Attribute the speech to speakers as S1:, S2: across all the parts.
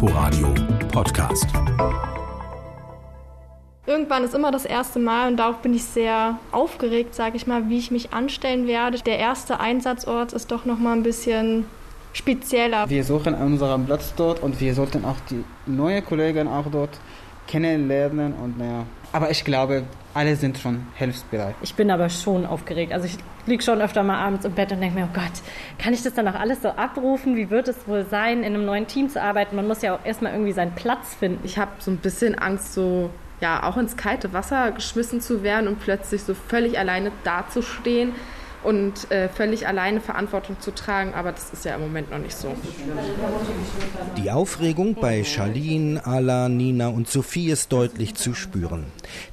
S1: Inforadio Podcast.
S2: Irgendwann ist immer das erste Mal und darauf bin ich sehr aufgeregt, sage ich mal, wie ich mich anstellen werde. Der erste Einsatzort ist doch noch mal ein bisschen spezieller.
S3: Wir suchen unseren Platz dort und wir sollten auch die neuen Kollegen auch dort kennenlernen und naja. Aber ich glaube, alle sind schon hilfsbereit.
S4: Ich bin aber schon aufgeregt. Also ich liege schon öfter mal abends im Bett und denke mir, oh Gott, kann ich das dann auch alles so abrufen? Wie wird es wohl sein, in einem neuen Team zu arbeiten? Man muss ja auch erstmal irgendwie seinen Platz finden.
S5: Ich habe so ein bisschen Angst, so ja, auch ins kalte Wasser geschmissen zu werden und plötzlich so völlig alleine dazustehen und äh, völlig alleine Verantwortung zu tragen, aber das ist ja im Moment noch nicht so.
S6: Die Aufregung bei Charlene, Ala, Nina und Sophie ist deutlich zu spüren.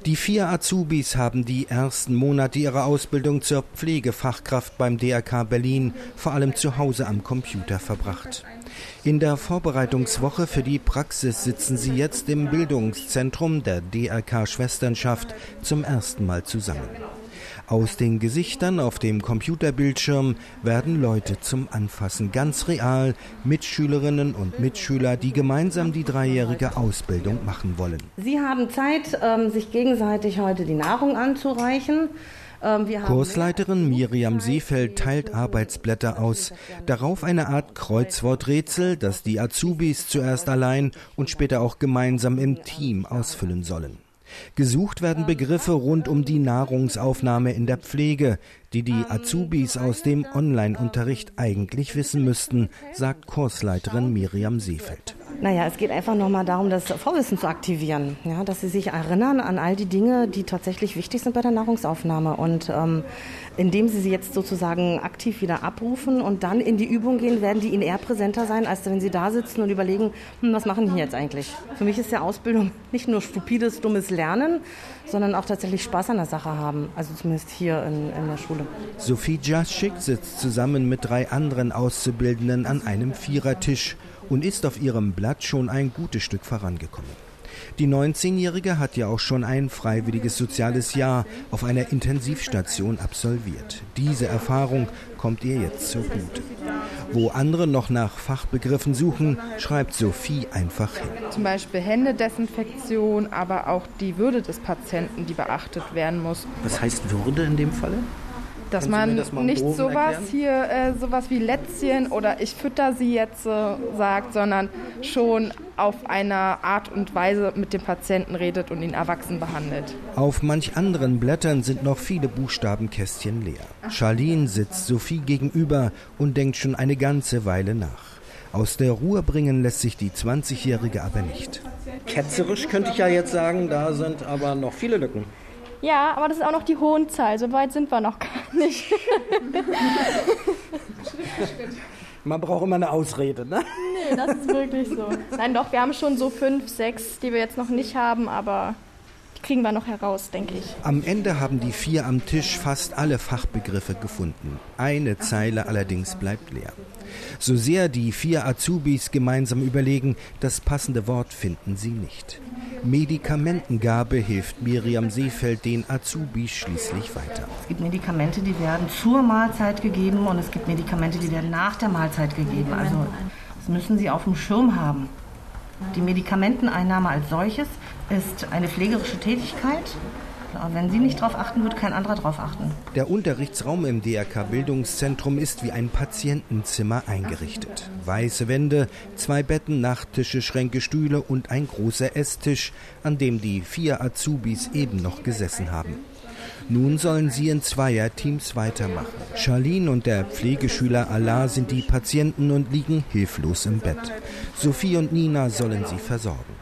S6: Die vier Azubis haben die ersten Monate ihrer Ausbildung zur Pflegefachkraft beim DRK Berlin vor allem zu Hause am Computer verbracht. In der Vorbereitungswoche für die Praxis sitzen sie jetzt im Bildungszentrum der DRK Schwesternschaft zum ersten Mal zusammen. Aus den Gesichtern auf dem Computerbildschirm werden Leute zum Anfassen, ganz real, Mitschülerinnen und Mitschüler, die gemeinsam die dreijährige Ausbildung machen wollen.
S7: Sie haben Zeit, ähm, sich gegenseitig heute die Nahrung anzureichen.
S6: Ähm, Kursleiterin Miriam Seefeld teilt Arbeitsblätter aus. Darauf eine Art Kreuzworträtsel, das die Azubis zuerst allein und später auch gemeinsam im Team ausfüllen sollen. Gesucht werden Begriffe rund um die Nahrungsaufnahme in der Pflege, die die Azubis aus dem Online-Unterricht eigentlich wissen müssten, sagt Kursleiterin Miriam Seefeld.
S7: Naja, es geht einfach nochmal darum, das Vorwissen zu aktivieren. Ja, dass sie sich erinnern an all die Dinge, die tatsächlich wichtig sind bei der Nahrungsaufnahme. Und ähm, indem sie sie jetzt sozusagen aktiv wieder abrufen und dann in die Übung gehen, werden die ihnen eher präsenter sein, als wenn sie da sitzen und überlegen, hm, was machen die jetzt eigentlich? Für mich ist ja Ausbildung nicht nur stupides, dummes Lernen, sondern auch tatsächlich Spaß an der Sache haben. Also zumindest hier in, in der Schule.
S6: Sophie Jaschik sitzt zusammen mit drei anderen Auszubildenden an einem Vierertisch und ist auf ihrem Blatt schon ein gutes Stück vorangekommen. Die 19-Jährige hat ja auch schon ein freiwilliges soziales Jahr auf einer Intensivstation absolviert. Diese Erfahrung kommt ihr jetzt zugute. Wo andere noch nach Fachbegriffen suchen, schreibt Sophie einfach hin.
S5: Zum Beispiel Händedesinfektion, aber auch die Würde des Patienten, die beachtet werden muss.
S6: Was heißt Würde in dem Falle?
S5: Dass man das nicht sowas erklären? hier, äh, sowas wie Lätzchen oder ich fütter sie jetzt äh, sagt, sondern schon auf eine Art und Weise mit dem Patienten redet und ihn erwachsen behandelt.
S6: Auf manch anderen Blättern sind noch viele Buchstabenkästchen leer. Charlene sitzt Sophie gegenüber und denkt schon eine ganze Weile nach. Aus der Ruhe bringen lässt sich die 20-Jährige aber nicht.
S3: Ketzerisch könnte ich ja jetzt sagen, da sind aber noch viele Lücken.
S2: Ja, aber das ist auch noch die Hohenzahl. So weit sind wir noch gar nicht.
S3: Man braucht immer eine Ausrede, ne?
S2: Nee, das ist wirklich so. Nein, doch, wir haben schon so fünf, sechs, die wir jetzt noch nicht haben, aber die kriegen wir noch heraus, denke ich.
S6: Am Ende haben die vier am Tisch fast alle Fachbegriffe gefunden. Eine Zeile allerdings bleibt leer. So sehr die vier Azubis gemeinsam überlegen, das passende Wort finden sie nicht. Medikamentengabe hilft Miriam Seefeld den Azubis schließlich weiter.
S7: Es gibt Medikamente, die werden zur Mahlzeit gegeben und es gibt Medikamente, die werden nach der Mahlzeit gegeben. Also das müssen Sie auf dem Schirm haben. Die Medikamenteneinnahme als solches ist eine pflegerische Tätigkeit wenn Sie nicht darauf achten, wird kein anderer darauf achten.
S6: Der Unterrichtsraum im DRK Bildungszentrum ist wie ein Patientenzimmer eingerichtet. Weiße Wände, zwei Betten, Nachttische, Schränke, Stühle und ein großer Esstisch, an dem die vier Azubis eben noch gesessen haben. Nun sollen sie in Zweierteams weitermachen. Charlene und der Pflegeschüler Allah sind die Patienten und liegen hilflos im Bett. Sophie und Nina sollen sie versorgen.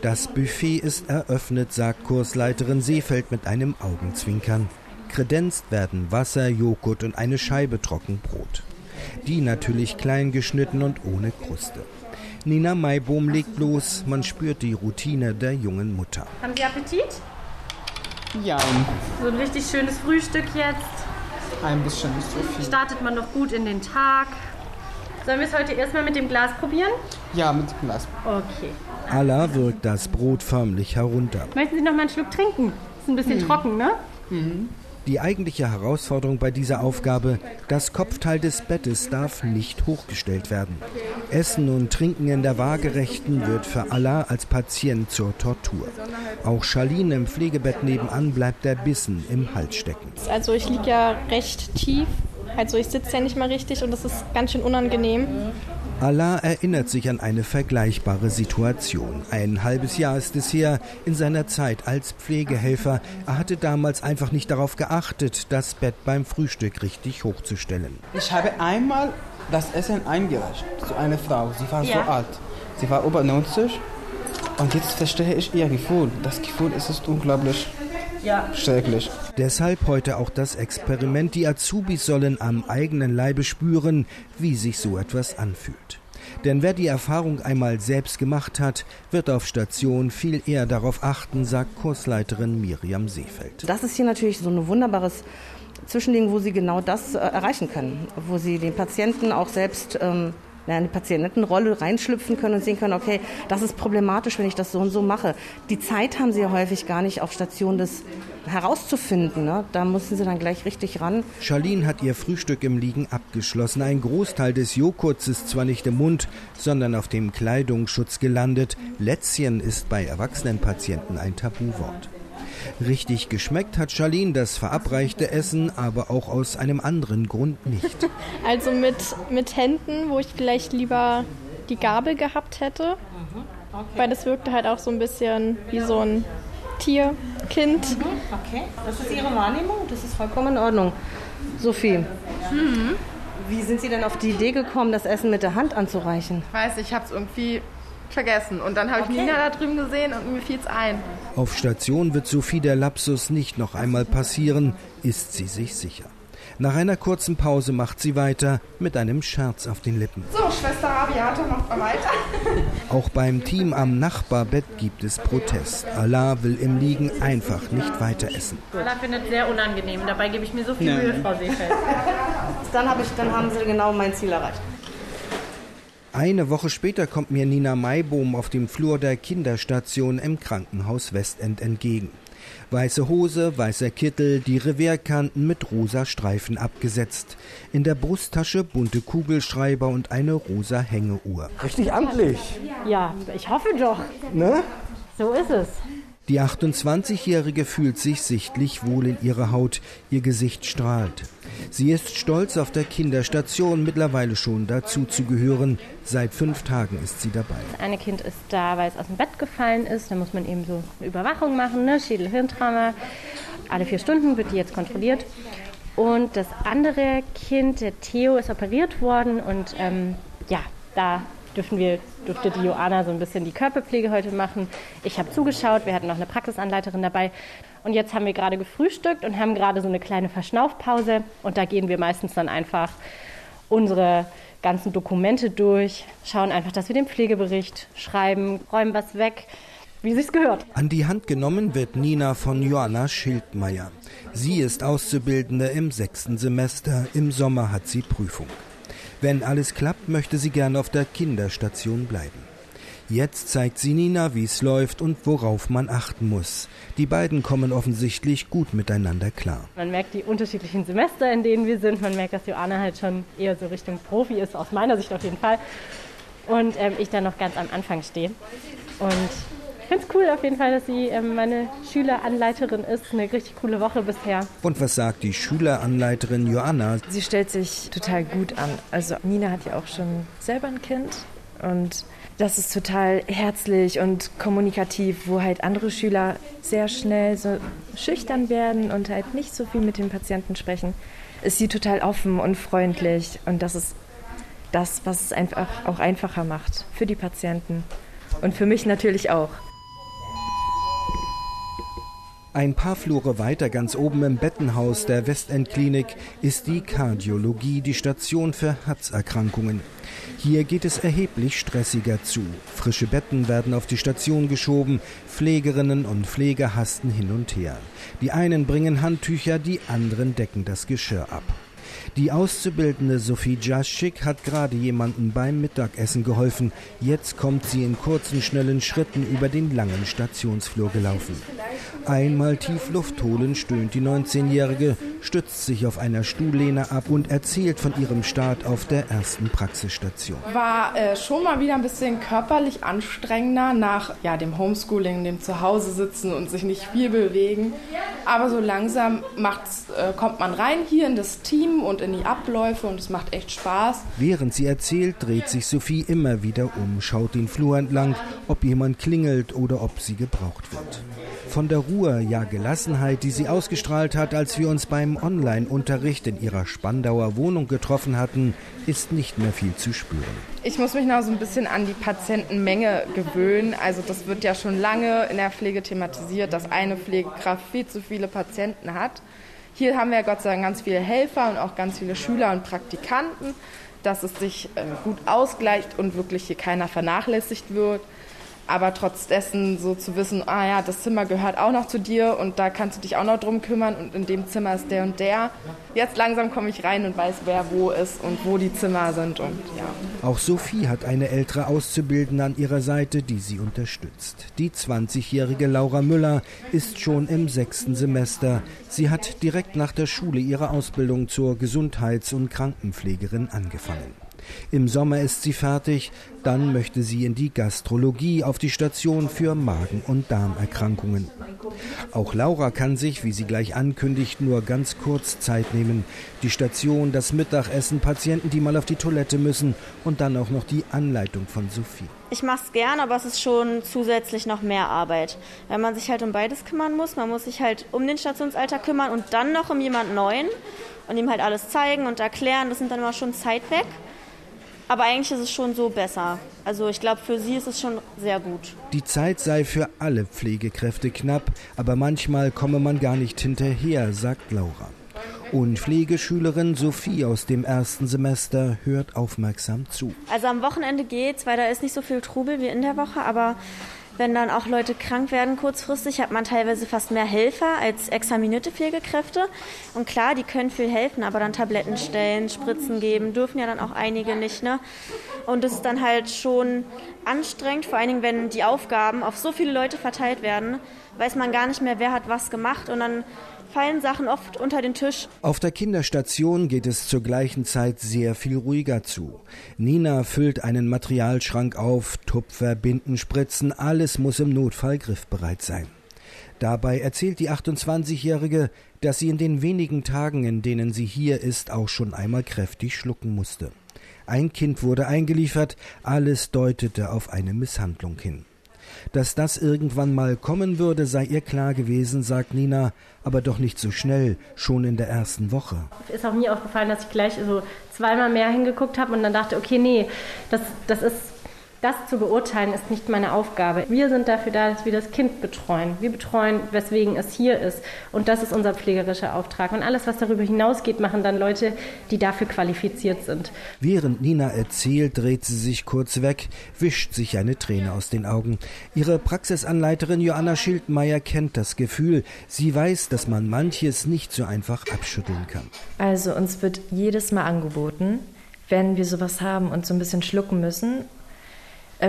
S6: Das Buffet ist eröffnet, sagt Kursleiterin Seefeld mit einem Augenzwinkern. Kredenzt werden Wasser, Joghurt und eine Scheibe Trockenbrot. Die natürlich klein geschnitten und ohne Kruste. Nina Maibohm legt los, man spürt die Routine der jungen Mutter.
S4: Haben Sie Appetit?
S3: Ja.
S4: So ein richtig schönes Frühstück jetzt.
S3: Ein bisschen, nicht so viel.
S4: Startet man doch gut in den Tag. Sollen wir es heute erstmal mit dem Glas probieren?
S3: Ja, mit dem Glas.
S4: Okay.
S6: Allah wirkt das Brot förmlich herunter.
S4: Möchten Sie noch mal einen Schluck trinken? Ist ein bisschen hm. trocken, ne?
S3: Mhm.
S6: Die eigentliche Herausforderung bei dieser Aufgabe, das Kopfteil des Bettes darf nicht hochgestellt werden. Essen und Trinken in der Waagerechten wird für Allah als Patient zur Tortur. Auch Charlene im Pflegebett nebenan bleibt der Bissen im Hals stecken.
S2: Also ich liege ja recht tief, also ich sitze ja nicht mal richtig und das ist ganz schön unangenehm.
S6: Allah erinnert sich an eine vergleichbare Situation. Ein halbes Jahr ist es her, in seiner Zeit als Pflegehelfer. Er hatte damals einfach nicht darauf geachtet, das Bett beim Frühstück richtig hochzustellen.
S3: Ich habe einmal das Essen eingereicht zu einer Frau. Sie war ja. so alt. Sie war über 90. Und jetzt verstehe ich ihr Gefühl. Das Gefühl ist, ist unglaublich ja. schrecklich.
S6: Deshalb heute auch das Experiment. Die Azubis sollen am eigenen Leibe spüren, wie sich so etwas anfühlt. Denn wer die Erfahrung einmal selbst gemacht hat, wird auf Station viel eher darauf achten, sagt Kursleiterin Miriam Seefeld.
S7: Das ist hier natürlich so ein wunderbares Zwischending, wo sie genau das äh, erreichen können, wo sie den Patienten auch selbst ähm, in eine Patientenrolle reinschlüpfen können und sehen können, okay, das ist problematisch, wenn ich das so und so mache. Die Zeit haben sie ja häufig gar nicht auf Station des herauszufinden. Ne? Da mussten sie dann gleich richtig ran.
S6: Charlene hat ihr Frühstück im Liegen abgeschlossen. Ein Großteil des Joghurts ist zwar nicht im Mund, sondern auf dem Kleidungsschutz gelandet. Lätzchen ist bei erwachsenen Patienten ein Tabuwort. Richtig geschmeckt hat Charlene das verabreichte Essen, aber auch aus einem anderen Grund nicht.
S2: Also mit, mit Händen, wo ich vielleicht lieber die Gabel gehabt hätte. Weil das wirkte halt auch so ein bisschen wie so ein Tier, Kind. Mhm.
S7: Okay, das ist Ihre Wahrnehmung, das ist vollkommen in Ordnung. Sophie. Mhm. Wie sind Sie denn auf die Idee gekommen, das Essen mit der Hand anzureichen?
S5: Ich weiß, ich habe es irgendwie vergessen. Und dann habe okay. ich Nina da drüben gesehen und mir fiel es ein.
S6: Auf Station wird Sophie der Lapsus nicht noch einmal passieren, ist sie sich sicher. Nach einer kurzen Pause macht sie weiter mit einem Scherz auf den Lippen.
S5: So, Schwester Rabiata macht mal weiter.
S6: Auch beim Team am Nachbarbett gibt es Protest. Allah will im Liegen einfach nicht weiter essen.
S4: Allah findet sehr unangenehm. Dabei gebe ich mir so viel Mühe, Frau Seefeld.
S7: Dann, ich, dann haben Sie genau mein Ziel erreicht.
S6: Eine Woche später kommt mir Nina Maibohm auf dem Flur der Kinderstation im Krankenhaus Westend entgegen. Weiße Hose, weißer Kittel, die Reverkanten mit rosa Streifen abgesetzt. In der Brusttasche bunte Kugelschreiber und eine rosa Hängeuhr.
S3: Richtig amtlich.
S4: Ja, ich hoffe doch.
S3: Ne?
S4: So ist es.
S6: Die 28-Jährige fühlt sich sichtlich wohl in ihrer Haut, ihr Gesicht strahlt. Sie ist stolz auf der Kinderstation mittlerweile schon dazu zu gehören. Seit fünf Tagen ist sie dabei.
S4: Das eine Kind ist da, weil es aus dem Bett gefallen ist. Da muss man eben so eine Überwachung machen, ne? Schädel-Hirntrauma. Alle vier Stunden wird die jetzt kontrolliert. Und das andere Kind, der Theo, ist operiert worden und ähm, ja, da dürfen wir, durfte die Joana so ein bisschen die Körperpflege heute machen. Ich habe zugeschaut, wir hatten noch eine Praxisanleiterin dabei. Und jetzt haben wir gerade gefrühstückt und haben gerade so eine kleine Verschnaufpause. Und da gehen wir meistens dann einfach unsere ganzen Dokumente durch, schauen einfach, dass wir den Pflegebericht schreiben, räumen was weg, wie sich's gehört.
S6: An die Hand genommen wird Nina von Joanna Schildmeier. Sie ist Auszubildende im sechsten Semester. Im Sommer hat sie Prüfung. Wenn alles klappt, möchte sie gern auf der Kinderstation bleiben. Jetzt zeigt sie Nina, wie es läuft und worauf man achten muss. Die beiden kommen offensichtlich gut miteinander klar.
S4: Man merkt die unterschiedlichen Semester, in denen wir sind. Man merkt, dass Joanna halt schon eher so Richtung Profi ist, aus meiner Sicht auf jeden Fall. Und ähm, ich dann noch ganz am Anfang stehe. Und finde es cool auf jeden Fall, dass sie ähm, meine Schüleranleiterin ist. Eine richtig coole Woche bisher.
S6: Und was sagt die Schüleranleiterin Joanna?
S8: Sie stellt sich total gut an. Also Nina hat ja auch schon selber ein Kind und das ist total herzlich und kommunikativ, wo halt andere Schüler sehr schnell so schüchtern werden und halt nicht so viel mit den Patienten sprechen. Ist sie total offen und freundlich und das ist das, was es einfach auch einfacher macht für die Patienten und für mich natürlich auch.
S6: Ein paar Flure weiter, ganz oben im Bettenhaus der Westendklinik, ist die Kardiologie, die Station für Herzerkrankungen. Hier geht es erheblich stressiger zu. Frische Betten werden auf die Station geschoben, Pflegerinnen und Pfleger hasten hin und her. Die einen bringen Handtücher, die anderen decken das Geschirr ab. Die Auszubildende Sophie Jaschik hat gerade jemandem beim Mittagessen geholfen. Jetzt kommt sie in kurzen, schnellen Schritten über den langen Stationsflur gelaufen. Einmal tief Luft holen, stöhnt die 19-Jährige, stützt sich auf einer Stuhllehne ab und erzählt von ihrem Start auf der ersten Praxisstation.
S5: War äh, schon mal wieder ein bisschen körperlich anstrengender nach ja, dem Homeschooling, dem Zuhause sitzen und sich nicht viel bewegen. Aber so langsam äh, kommt man rein hier in das Team und in die Abläufe und es macht echt Spaß.
S6: Während sie erzählt, dreht sich Sophie immer wieder um, schaut den Flur entlang, ob jemand klingelt oder ob sie gebraucht wird. Von der Ruhe, ja Gelassenheit, die sie ausgestrahlt hat, als wir uns beim Online-Unterricht in ihrer Spandauer Wohnung getroffen hatten, ist nicht mehr viel zu spüren.
S5: Ich muss mich noch so ein bisschen an die Patientenmenge gewöhnen. Also das wird ja schon lange in der Pflege thematisiert, dass eine Pflegekraft viel zu viele Patienten hat. Hier haben wir Gott sei Dank ganz viele Helfer und auch ganz viele Schüler und Praktikanten, dass es sich äh, gut ausgleicht und wirklich hier keiner vernachlässigt wird aber trotz dessen so zu wissen, ah ja, das Zimmer gehört auch noch zu dir und da kannst du dich auch noch drum kümmern und in dem Zimmer ist der und der. Jetzt langsam komme ich rein und weiß, wer wo ist und wo die Zimmer sind und ja.
S6: Auch Sophie hat eine ältere Auszubildende an ihrer Seite, die sie unterstützt. Die 20-jährige Laura Müller ist schon im sechsten Semester. Sie hat direkt nach der Schule ihre Ausbildung zur Gesundheits- und Krankenpflegerin angefangen. Im Sommer ist sie fertig, dann möchte sie in die Gastrologie auf die Station für Magen- und Darmerkrankungen. Auch Laura kann sich, wie sie gleich ankündigt, nur ganz kurz Zeit nehmen. Die Station, das Mittagessen, Patienten, die mal auf die Toilette müssen und dann auch noch die Anleitung von Sophie.
S9: Ich mache es gern, aber es ist schon zusätzlich noch mehr Arbeit, weil man sich halt um beides kümmern muss. Man muss sich halt um den Stationsalter kümmern und dann noch um jemand Neuen und ihm halt alles zeigen und erklären. Das sind dann immer schon Zeit weg. Aber eigentlich ist es schon so besser. Also ich glaube, für sie ist es schon sehr gut.
S6: Die Zeit sei für alle Pflegekräfte knapp, aber manchmal komme man gar nicht hinterher, sagt Laura. Und Pflegeschülerin Sophie aus dem ersten Semester hört aufmerksam zu.
S9: Also am Wochenende geht's, weil da ist nicht so viel Trubel wie in der Woche, aber wenn dann auch Leute krank werden kurzfristig, hat man teilweise fast mehr Helfer als examinierte Pflegekräfte. Und klar, die können viel helfen, aber dann Tabletten stellen, Spritzen geben, dürfen ja dann auch einige nicht. Ne? Und das ist dann halt schon anstrengend, vor allen Dingen, wenn die Aufgaben auf so viele Leute verteilt werden, weiß man gar nicht mehr, wer hat was gemacht. Und dann fallen Sachen oft unter den Tisch.
S6: Auf der Kinderstation geht es zur gleichen Zeit sehr viel ruhiger zu. Nina füllt einen Materialschrank auf, Tupfer, Binden, Spritzen, alles muss im Notfall griffbereit sein. Dabei erzählt die 28-Jährige, dass sie in den wenigen Tagen, in denen sie hier ist, auch schon einmal kräftig schlucken musste. Ein Kind wurde eingeliefert, alles deutete auf eine Misshandlung hin. Dass das irgendwann mal kommen würde, sei ihr klar gewesen, sagt Nina, aber doch nicht so schnell, schon in der ersten Woche.
S4: Ist auch mir aufgefallen, dass ich gleich so zweimal mehr hingeguckt habe und dann dachte, okay, nee, das, das ist das zu beurteilen ist nicht meine Aufgabe. Wir sind dafür da, dass wir das Kind betreuen. Wir betreuen, weswegen es hier ist. Und das ist unser pflegerischer Auftrag. Und alles, was darüber hinausgeht, machen dann Leute, die dafür qualifiziert sind.
S6: Während Nina erzählt, dreht sie sich kurz weg, wischt sich eine Träne aus den Augen. Ihre Praxisanleiterin Joanna Schildmeier kennt das Gefühl. Sie weiß, dass man manches nicht so einfach abschütteln kann.
S8: Also uns wird jedes Mal angeboten, wenn wir sowas haben und so ein bisschen schlucken müssen,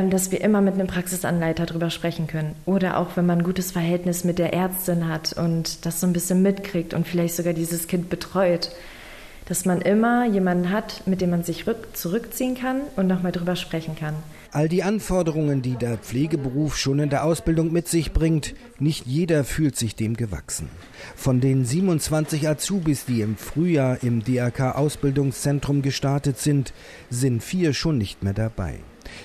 S8: dass wir immer mit einem Praxisanleiter drüber sprechen können. Oder auch, wenn man ein gutes Verhältnis mit der Ärztin hat und das so ein bisschen mitkriegt und vielleicht sogar dieses Kind betreut, dass man immer jemanden hat, mit dem man sich zurückziehen kann und nochmal drüber sprechen kann.
S6: All die Anforderungen, die der Pflegeberuf schon in der Ausbildung mit sich bringt, nicht jeder fühlt sich dem gewachsen. Von den 27 Azubis, die im Frühjahr im DRK Ausbildungszentrum gestartet sind, sind vier schon nicht mehr dabei.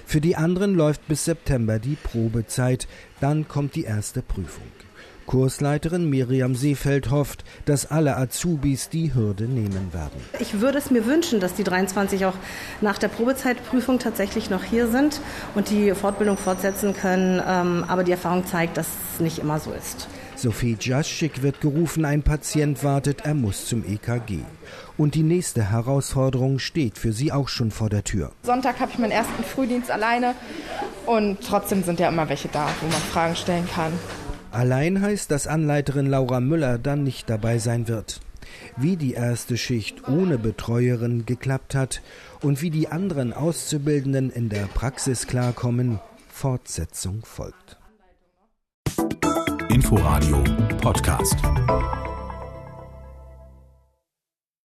S6: Für die anderen läuft bis September die Probezeit, dann kommt die erste Prüfung. Kursleiterin Miriam Seefeld hofft, dass alle Azubis die Hürde nehmen werden.
S7: Ich würde es mir wünschen, dass die 23 auch nach der Probezeitprüfung tatsächlich noch hier sind und die Fortbildung fortsetzen können. Ähm, aber die Erfahrung zeigt, dass es nicht immer so ist.
S6: Sophie Jaschik wird gerufen, ein Patient wartet, er muss zum EKG. Und die nächste Herausforderung steht für sie auch schon vor der Tür.
S5: Sonntag habe ich meinen ersten Frühdienst alleine und trotzdem sind ja immer welche da, wo man Fragen stellen kann.
S6: Allein heißt, dass Anleiterin Laura Müller dann nicht dabei sein wird. Wie die erste Schicht ohne Betreuerin geklappt hat und wie die anderen Auszubildenden in der Praxis klarkommen, Fortsetzung folgt.
S1: Inforadio Podcast.